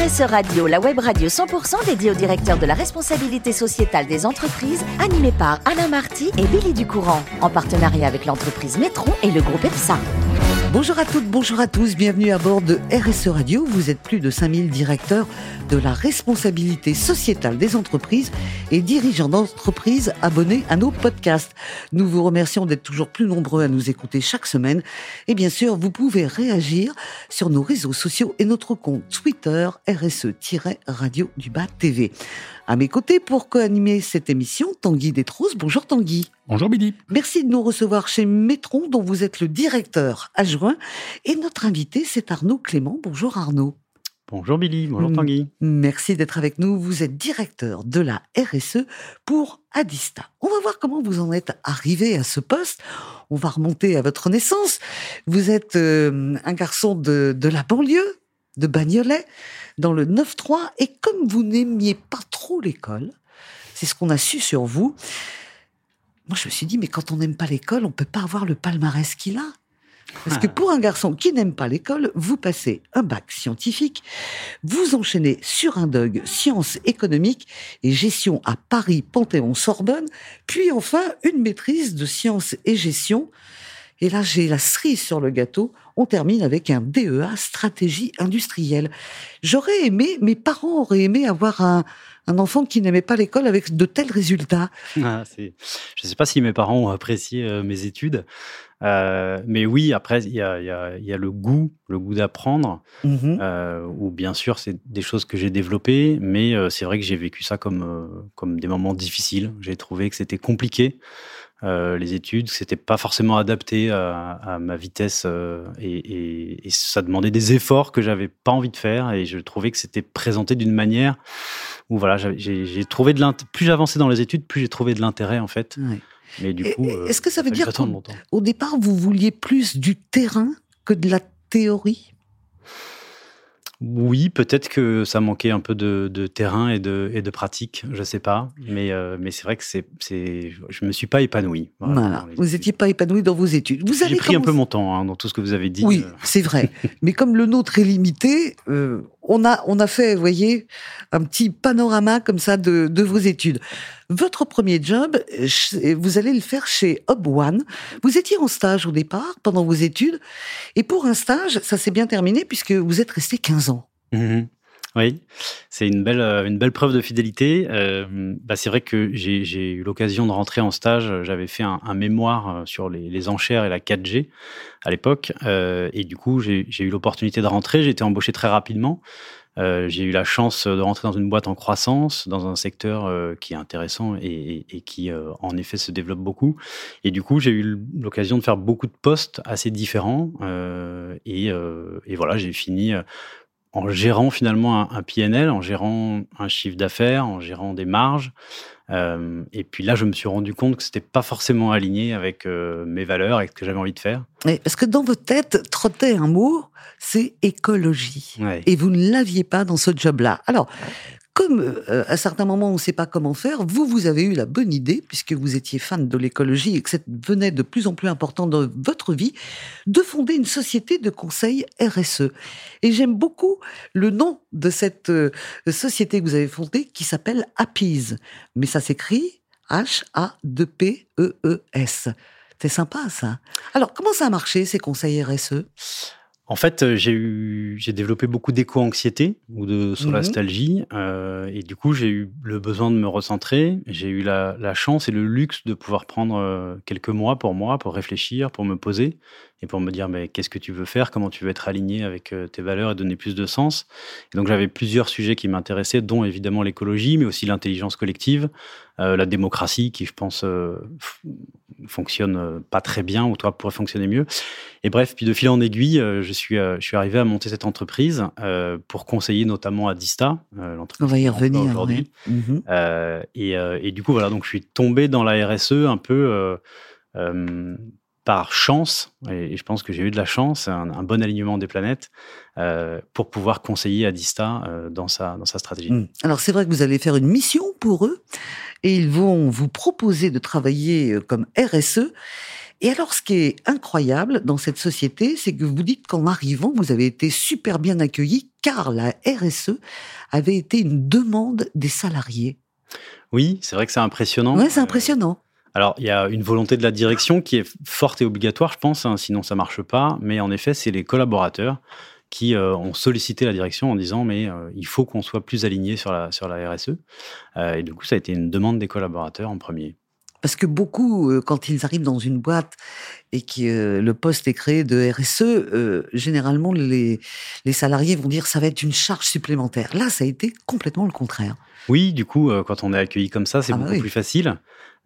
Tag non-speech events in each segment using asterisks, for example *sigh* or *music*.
Radio, la web radio 100% dédiée au directeur de la responsabilité sociétale des entreprises, animée par Alain Marty et Billy Ducourant, en partenariat avec l'entreprise Métron et le groupe EPSA. Bonjour à toutes, bonjour à tous, bienvenue à bord de RSE Radio. Vous êtes plus de 5000 directeurs de la responsabilité sociétale des entreprises et dirigeants d'entreprises abonnés à nos podcasts. Nous vous remercions d'être toujours plus nombreux à nous écouter chaque semaine. Et bien sûr, vous pouvez réagir sur nos réseaux sociaux et notre compte Twitter RSE-Radio du bas TV. À mes côtés, pour co-animer cette émission, Tanguy Détrousse. Bonjour Tanguy. Bonjour Billy. Merci de nous recevoir chez Métron, dont vous êtes le directeur adjoint. Et notre invité, c'est Arnaud Clément. Bonjour Arnaud. Bonjour Billy, bonjour Tanguy. Merci d'être avec nous. Vous êtes directeur de la RSE pour Adista. On va voir comment vous en êtes arrivé à ce poste. On va remonter à votre naissance. Vous êtes euh, un garçon de, de la banlieue, de Bagnolet dans le 9-3. Et comme vous n'aimiez pas trop l'école, c'est ce qu'on a su sur vous. Moi, je me suis dit, mais quand on n'aime pas l'école, on peut pas avoir le palmarès qu'il a. Parce que pour un garçon qui n'aime pas l'école, vous passez un bac scientifique, vous enchaînez sur un DOG sciences économiques et gestion à Paris Panthéon-Sorbonne, puis enfin une maîtrise de sciences et gestion. Et là, j'ai la cerise sur le gâteau. On termine avec un DEA stratégie industrielle. J'aurais aimé, mes parents auraient aimé avoir un, un enfant qui n'aimait pas l'école avec de tels résultats. Ah, je ne sais pas si mes parents ont apprécié euh, mes études. Euh, mais oui, après, il y a, y, y a, le goût, le goût d'apprendre, euh, où bien sûr, c'est des choses que j'ai développées, mais c'est vrai que j'ai vécu ça comme, comme des moments difficiles. J'ai trouvé que c'était compliqué. Euh, les études, c'était pas forcément adapté à, à ma vitesse et, et, et, ça demandait des efforts que j'avais pas envie de faire et je trouvais que c'était présenté d'une manière où voilà, j'ai trouvé de l'intérêt. Plus j'avançais dans les études, plus j'ai trouvé de l'intérêt en fait. Mais du coup, est-ce que ça veut dire qu'au départ vous vouliez plus du terrain que de la théorie? Oui, peut-être que ça manquait un peu de, de terrain et de, et de, pratique, je sais pas. Mais, euh, mais c'est vrai que c'est, c'est, je me suis pas épanoui. Voilà, voilà. vous n'étiez pas épanoui dans vos études. Vous avez pris un peu mon temps hein, dans tout ce que vous avez dit. Oui, c'est vrai. *laughs* mais comme le nôtre est limité, euh, on a, on a fait, vous voyez, un petit panorama comme ça de, de vos études. Votre premier job, vous allez le faire chez Hub One. Vous étiez en stage au départ, pendant vos études. Et pour un stage, ça s'est bien terminé puisque vous êtes resté 15 ans. Mmh. Oui, c'est une belle, une belle preuve de fidélité. Euh, bah c'est vrai que j'ai eu l'occasion de rentrer en stage. J'avais fait un, un, mémoire sur les, les, enchères et la 4G à l'époque. Euh, et du coup, j'ai eu l'opportunité de rentrer. J'ai été embauché très rapidement. Euh, j'ai eu la chance de rentrer dans une boîte en croissance, dans un secteur euh, qui est intéressant et, et, qui, euh, en effet, se développe beaucoup. Et du coup, j'ai eu l'occasion de faire beaucoup de postes assez différents. Euh, et, et, voilà, j'ai fini en gérant finalement un, un, PNL, en gérant un chiffre d'affaires, en gérant des marges. Euh, et puis là, je me suis rendu compte que c'était pas forcément aligné avec euh, mes valeurs et ce que j'avais envie de faire. parce que dans votre tête trottait un mot, c'est écologie? Ouais. Et vous ne l'aviez pas dans ce job-là. Alors, comme euh, à certains moments on ne sait pas comment faire, vous, vous avez eu la bonne idée, puisque vous étiez fan de l'écologie et que ça devenait de plus en plus important dans votre vie, de fonder une société de conseil RSE. Et j'aime beaucoup le nom de cette euh, société que vous avez fondée qui s'appelle Appease. Mais ça s'écrit H-A-2-P-E-E-S. C'est sympa ça. Alors, comment ça a marché ces conseils RSE en fait, j'ai eu, j'ai développé beaucoup d'éco-anxiété ou de solastalgie, mmh. euh, et du coup, j'ai eu le besoin de me recentrer. J'ai eu la, la, chance et le luxe de pouvoir prendre euh, quelques mois pour moi, pour réfléchir, pour me poser et pour me dire, mais qu'est-ce que tu veux faire, comment tu veux être aligné avec euh, tes valeurs et donner plus de sens? Et donc, j'avais plusieurs sujets qui m'intéressaient, dont évidemment l'écologie, mais aussi l'intelligence collective, euh, la démocratie, qui je pense euh, fonctionne pas très bien, ou toi pourrait fonctionner mieux. Et bref, puis de fil en aiguille, je suis, je suis arrivé à monter cette entreprise pour conseiller notamment à Dista, l'entreprise. On va y revenir aujourd'hui. Ouais. Mmh. et, et, du coup, voilà, donc je suis tombé dans la RSE un peu par chance, et je pense que j'ai eu de la chance, un, un, bon alignement des planètes, euh, pour pouvoir conseiller à Dista euh, dans, sa, dans sa stratégie. Mmh. Alors c'est vrai que vous allez faire une mission pour eux, et ils vont vous proposer de travailler euh, comme RSE. Et alors, ce qui est incroyable dans cette société, c'est que vous dites qu'en arrivant, vous avez été super bien accueilli car la RSE avait été une demande des salariés. Oui, c'est vrai que c'est impressionnant. Oui, c'est impressionnant. Alors, il y a une volonté de la direction qui est forte et obligatoire, je pense, hein, sinon ça marche pas. Mais en effet, c'est les collaborateurs qui euh, ont sollicité la direction en disant mais euh, il faut qu'on soit plus aligné sur la, sur la RSE. Euh, et du coup, ça a été une demande des collaborateurs en premier. Parce que beaucoup, quand ils arrivent dans une boîte et que le poste est créé de RSE, généralement les, les salariés vont dire ça va être une charge supplémentaire. Là, ça a été complètement le contraire. Oui, du coup, quand on est accueilli comme ça, c'est ah bah beaucoup plus facile.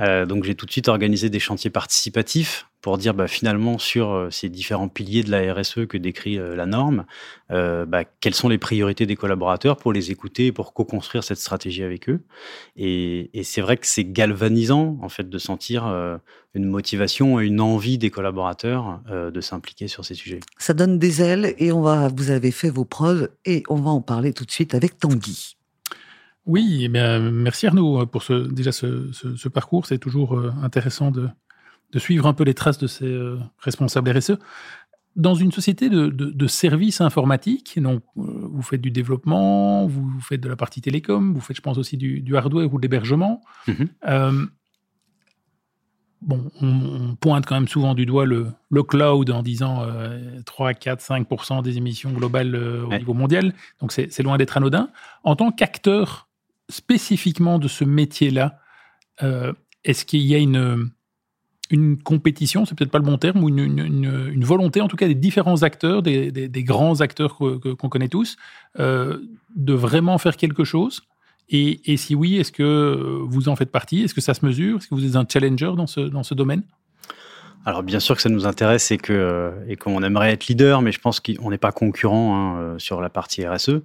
Euh, donc j'ai tout de suite organisé des chantiers participatifs pour dire bah, finalement sur euh, ces différents piliers de la RSE que décrit euh, la norme, bah, quelles sont les priorités des collaborateurs pour les écouter et pour co-construire cette stratégie avec eux. Et, c'est vrai que c'est galvanisant en fait de sentir une motivation et une envie des collaborateurs de s'impliquer sur ces sujets. Ça donne des ailes et on va, vous avez fait vos preuves et on va en parler tout de suite avec Tanguy. Oui, eh bien, merci Arnaud euh, pour ce, déjà ce, parcours. C'est toujours euh, intéressant de, suivre un peu les traces de ces euh, responsables RSE. Dans une société de, services informatiques, donc vous faites du développement, vous faites de la partie télécom, vous faites, je pense, aussi du, hardware ou de l'hébergement. Mm-hmm. bon, on, pointe quand même souvent du doigt le, cloud en disant 3, 4, 5 des émissions globales au niveau mondial. Donc c'est loin d'être anodin. En tant qu'acteur spécifiquement de ce métier-là, euh, est-ce qu'il y a une, une compétition, c'est peut-être pas le bon terme, ou une, volonté, en tout cas, des différents acteurs, des, grands acteurs qu'on connaît tous, euh, de vraiment faire quelque chose? Et, si oui, est-ce que vous en faites partie? Est-ce que ça se mesure? Est-ce que vous êtes un challenger dans ce, dans ce domaine? Alors bien sûr que ça nous intéresse et que et qu'on aimerait être leader, mais je pense qu'on n'est pas concurrent hein, sur la partie RSE.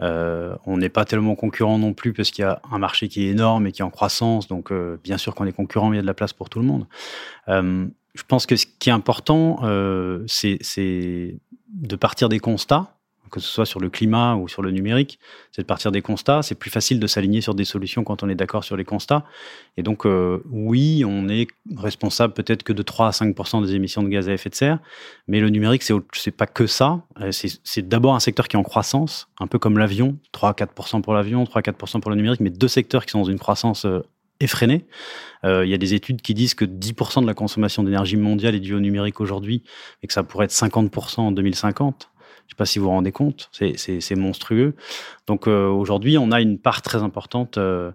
Euh, on n'est pas tellement concurrent non plus parce qu'il y a un marché qui est énorme et qui est en croissance. Donc, euh, bien sûr qu'on est concurrent, mais il y a de la place pour tout le monde. Euh, je pense que ce qui est important, c'est de partir des constats que ce soit sur le climat ou sur le numérique, c'est de partir des constats. C'est plus facile de s'aligner sur des solutions quand on est d'accord sur les constats. Et donc, euh, oui, on est responsable peut-être que de 3 à 5 des émissions de gaz à effet de serre, mais le numérique, c'est n'est pas que ça. Euh, c'est d'abord un secteur qui est en croissance, un peu comme l'avion, 3 à 4% pour l'avion, 3 à 4 pour le numérique, mais deux secteurs qui sont dans une croissance euh, effrénée. il y a des études qui disent que 10% de la consommation d'énergie mondiale est due au numérique aujourd'hui et que ça pourrait être 50% en 2050. Je ne sais pas si vous vous rendez compte, c'est monstrueux. Donc euh, aujourd'hui, on a une part très importante euh,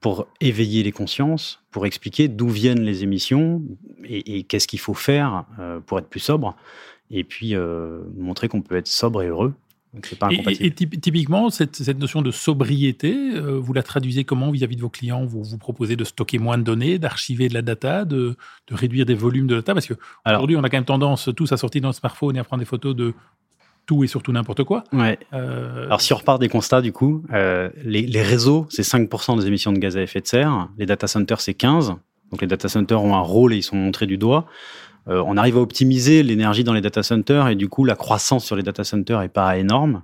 pour éveiller les consciences, pour expliquer d'où viennent les émissions et, qu'est-ce qu'il faut faire euh, pour être plus sobre, et puis montrer qu'on peut être sobre et heureux. Pas et, et, typiquement, cette, notion de sobriété, vous la traduisez comment vis-à-vis de vos clients? Vous vous proposez de stocker moins de données, d'archiver de la data, de, réduire des volumes de data? Parce qu'aujourd'hui, on a quand même tendance tous à sortir dans le smartphone et à prendre des photos de tout et surtout n'importe quoi. Ouais. Euh, Alors si on repart des constats du coup, euh, les, réseaux c'est 5% des émissions de gaz à effet de serre, les data centers c'est 15. Donc les data centers ont un rôle et ils sont montrés du doigt. Euh, on arrive à optimiser l'énergie dans les data centers et du coup la croissance sur les data centers est pas énorme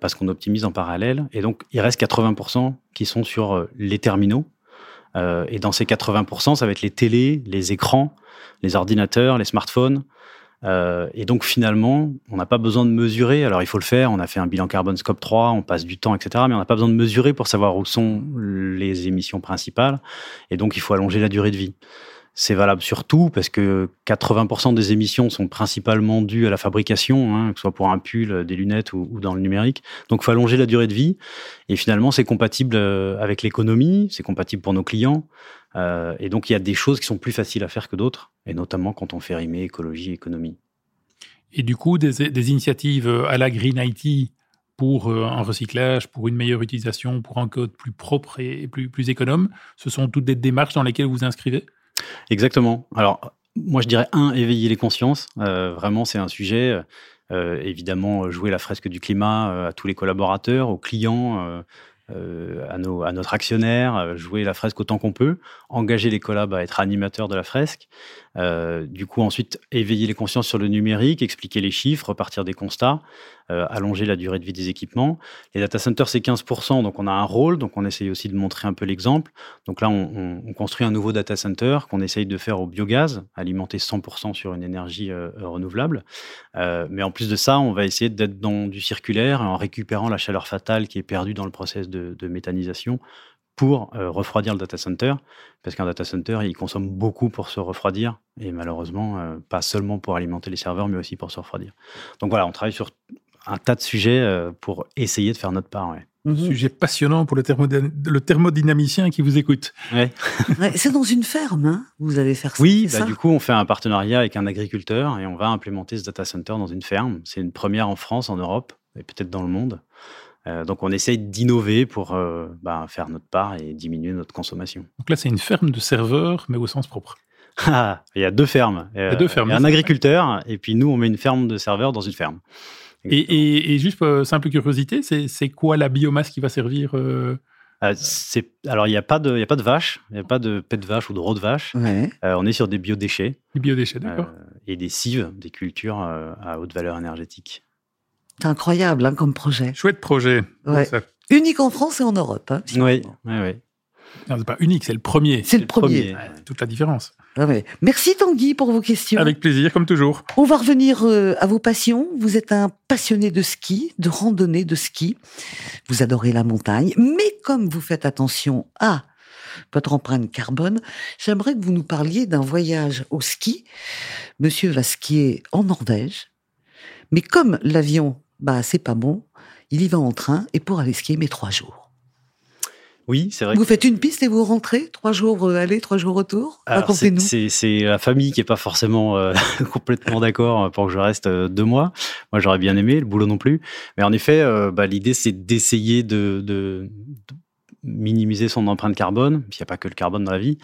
parce qu'on optimise en parallèle. Et donc il reste 80% qui sont sur les terminaux. et dans ces 80%, ça va être les télés, les écrans, les ordinateurs, les smartphones. Euh, et donc finalement, on n'a pas besoin de mesurer. Alors il faut le faire. On a fait un bilan carbone scope 3, on passe du temps, etc. Mais on n'a pas besoin de mesurer pour savoir où sont les émissions principales. Et donc il faut allonger la durée de vie. C'est valable sur tout parce que 80% des émissions sont principalement dues à la fabrication, hein, que ce soit pour un pull, des lunettes ou, dans le numérique. Donc il faut allonger la durée de vie. Et finalement, c'est compatible euh, avec l'économie, c'est compatible pour nos clients. Euh, et donc, il y a des choses qui sont plus faciles à faire que d'autres, et notamment quand on fait rimer écologie et économie. Et du coup, des, initiatives à la Green IT pour euh, un recyclage, pour une meilleure utilisation, pour un code plus propre et plus, plus économe, ce sont toutes des démarches dans lesquelles vous inscrivez? Exactement. Alors, moi, je dirais, un, éveiller les consciences. Euh, vraiment, c'est un sujet. évidemment, jouer la fresque du climat à tous les collaborateurs, aux clients, euh, à, à, notre actionnaire, euh, jouer la fresque autant qu'on peut, engager les collabs à être animateurs de la fresque. Euh, du coup, ensuite, éveiller les consciences sur le numérique, expliquer les chiffres, repartir des constats, euh, allonger la durée de vie des équipements. Les data centers, c'est 15%, donc on a un rôle, donc on essaye aussi de montrer un peu l'exemple. Donc là, on, on, construit un nouveau data center qu'on essaye de faire au biogaz, alimenter 100% sur une énergie euh, renouvelable. Euh, mais en plus de ça, on va essayer d'être dans du circulaire en récupérant la chaleur fatale qui est perdue dans le process de, de méthanisation pour euh, refroidir le data center, parce qu'un data center, il consomme beaucoup pour se refroidir, et malheureusement, euh, pas seulement pour alimenter les serveurs, mais aussi pour se refroidir. Donc voilà, on travaille sur un tas de sujets euh, pour essayer de faire notre part. Ouais. Mhm. Sujet passionnant pour le, le thermodynamicien qui vous écoute. *laughs* Ouais. c'est dans une ferme, hein vous allez faire ça. Oui, bah, du coup, on fait un partenariat avec un agriculteur et on va implémenter ce data center dans une ferme. C'est une première en France, en Europe et peut-être dans le monde. Euh, donc on essaye d'innover pour euh, bah, faire notre part et diminuer notre consommation. Donc là, c'est une ferme de serveurs, mais au sens propre. *laughs* Ah, il y a deux fermes. Il y a deux fermes. Il y a un agriculteur, et puis nous, on met une ferme de serveurs dans une ferme. Et, juste pour simple curiosité, c'est quoi la biomasse qui va servir euh... alors il n'y a pas de il a pas de vache, il n'y a pas de pet de vache ou de roue de vache. on est sur des biodéchets. Des biodéchets, d'accord. et des cives, des cultures à haute valeur énergétique. C'est incroyable hein, comme projet. Chouette projet. Unique en France et en Europe. Hein, oui, oui, oui. Non, c'est pas unique, c'est le premier. C'est le, premier. toute la différence. Ah Merci Tanguy pour vos questions. Avec plaisir, comme toujours. On va revenir euh, à vos passions. Vous êtes un passionné de ski, de randonnée, de ski. Vous adorez la montagne. Mais comme vous faites attention à votre empreinte carbone, j'aimerais que vous nous parliez d'un voyage au ski. Monsieur va skier en Norvège. Mais comme l'avion bah c'est pas bon. Il y va en train et pour aller skier, met trois jours. Oui, c'est vrai. Vous faites une piste et vous rentrez trois jours euh, aller, trois jours retour? Racontez-nous. C'est la famille qui est pas forcément euh, *laughs* complètement d'accord pour que je reste euh, deux mois. Moi, j'aurais bien aimé le boulot non plus. Mais en effet, bah, l'idée c'est d'essayer de, de, minimiser son empreinte carbone. Il n'y a pas que le carbone dans la vie.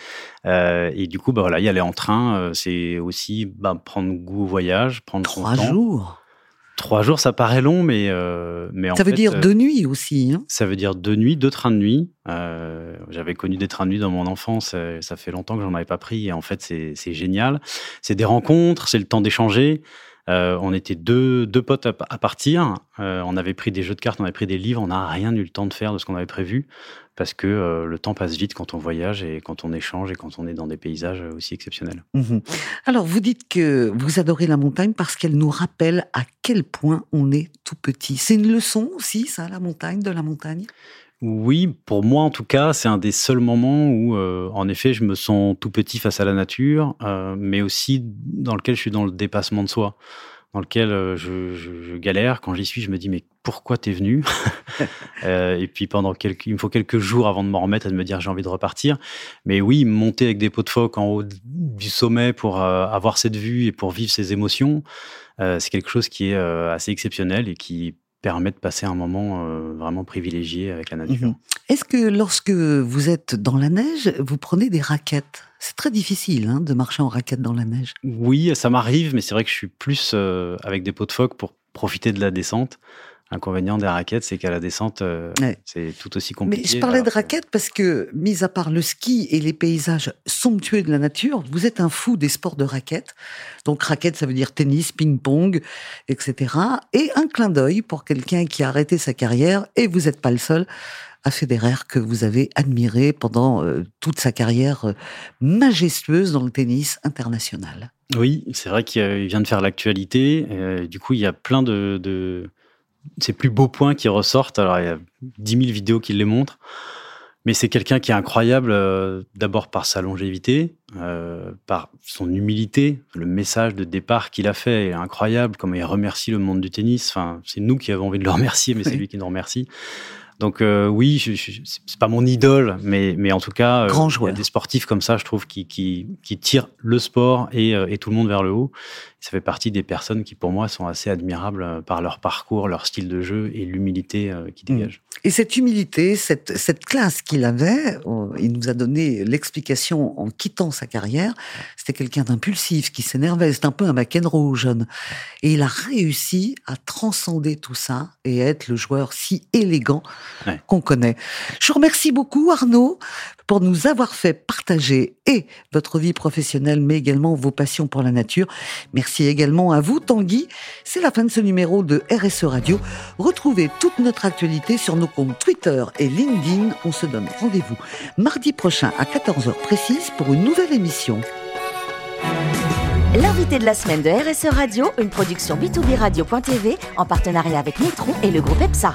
et du coup, bah voilà, y aller en train, c'est aussi bah, prendre goût au voyage, prendre trois son temps. jours? Trois jours, ça paraît long, mais, euh, mais ça veut dire euh, deux nuits aussi. Hein ça veut dire deux nuits, deux trains de nuit. Euh, J'avais connu des trains de nuit dans mon enfance. Euh, ça fait longtemps que j'en avais pas pris. Et en fait, c'est génial. C'est des rencontres, c'est le temps d'échanger. Euh, on était deux, deux potes à, partir. Euh, on avait pris des jeux de cartes, on avait pris des livres. On n'a rien eu le temps de faire de ce qu'on avait prévu parce que euh, le temps passe vite quand on voyage et quand on échange et quand on est dans des paysages aussi exceptionnels. Mmh Alors, vous dites que vous adorez la montagne parce qu'elle nous rappelle à quel point on est tout petit. C'est une leçon aussi, ça, la montagne, de la montagne? Oui, pour moi en tout cas, c'est un des seuls moments où, euh, en effet, je me sens tout petit face à la nature, euh, mais aussi dans lequel je suis dans le dépassement de soi dans lequel euh, je, galère. Quand j'y suis, je me dis mais pourquoi t'es venu? *laughs* Euh, Et puis pendant quelques, il me faut quelques jours avant de m'en remettre et de me dire j'ai envie de repartir. Mais oui, monter avec des pots de phoque en haut du sommet pour euh, avoir cette vue et pour vivre ces émotions, c'est quelque chose qui est assez exceptionnel et qui permet de passer un moment vraiment privilégié avec la nature. Mhm. Est-ce que lorsque vous êtes dans la neige, vous prenez des raquettes? C'est très difficile hein, de marcher en raquette dans la neige. Oui, ça m'arrive, mais c'est vrai que je suis plus euh, avec des pots de phoque pour profiter de la descente. L'inconvénient des raquettes, c'est qu'à la descente, euh, c'est tout aussi compliqué. Mais je parlais de raquettes parce que, mis à part le ski et les paysages somptueux de la nature, vous êtes un fou des sports de raquettes. Donc raquettes, ça veut dire tennis, ping-pong, etc. Et un clin d'œil pour quelqu'un qui a arrêté sa carrière, et vous n'êtes pas le seul, à Federer que vous avez admiré pendant euh, toute sa carrière euh, majestueuse dans le tennis international. Oui, c'est vrai qu'il vient de faire l'actualité. Euh, du coup, il y a plein de, de ses plus beaux points qui ressortent. Alors, il y a 10 000 vidéos qui les montrent. Mais c'est quelqu'un qui est incroyable, d'abord par sa longévité, par son humilité. Le message de départ qu'il a fait est incroyable, comme il remercie le monde du tennis. Enfin, c'est nous qui avons envie de le remercier, mais c'est lui qui nous remercie. Donc euh, oui, je, je, c'est pas mon idole, mais, mais en tout cas, euh, Grand joueur. il y a des sportifs comme ça, je trouve, qui, qui, qui tirent le sport et, euh, et, tout le monde vers le haut. Ça fait partie des personnes qui, pour moi, sont assez admirables par leur parcours, leur style de jeu et l'humilité qui mm. dégagent. Et cette humilité, cette, cette classe qu'il avait, il nous a donné l'explication en quittant sa carrière. C'était quelqu'un d'impulsif, qui s'énervait. C'est un peu un McEnroe jeune. Et il a réussi à transcender tout ça et à être le joueur si élégant qu'on connaît. Je vous remercie beaucoup, Arnaud, pour nous avoir fait partager et votre vie professionnelle, mais également vos passions pour la nature. Merci également à vous, Tanguy. C'est la fin de ce numéro de RSE Radio. Retrouvez toute notre actualité sur nos comptes Twitter et LinkedIn. On se donne rendez-vous mardi prochain à 14h précise pour une nouvelle émission. L'invité de la semaine de RSE Radio, une production B2B Radio.tv en partenariat avec Nitron et le groupe EPSA.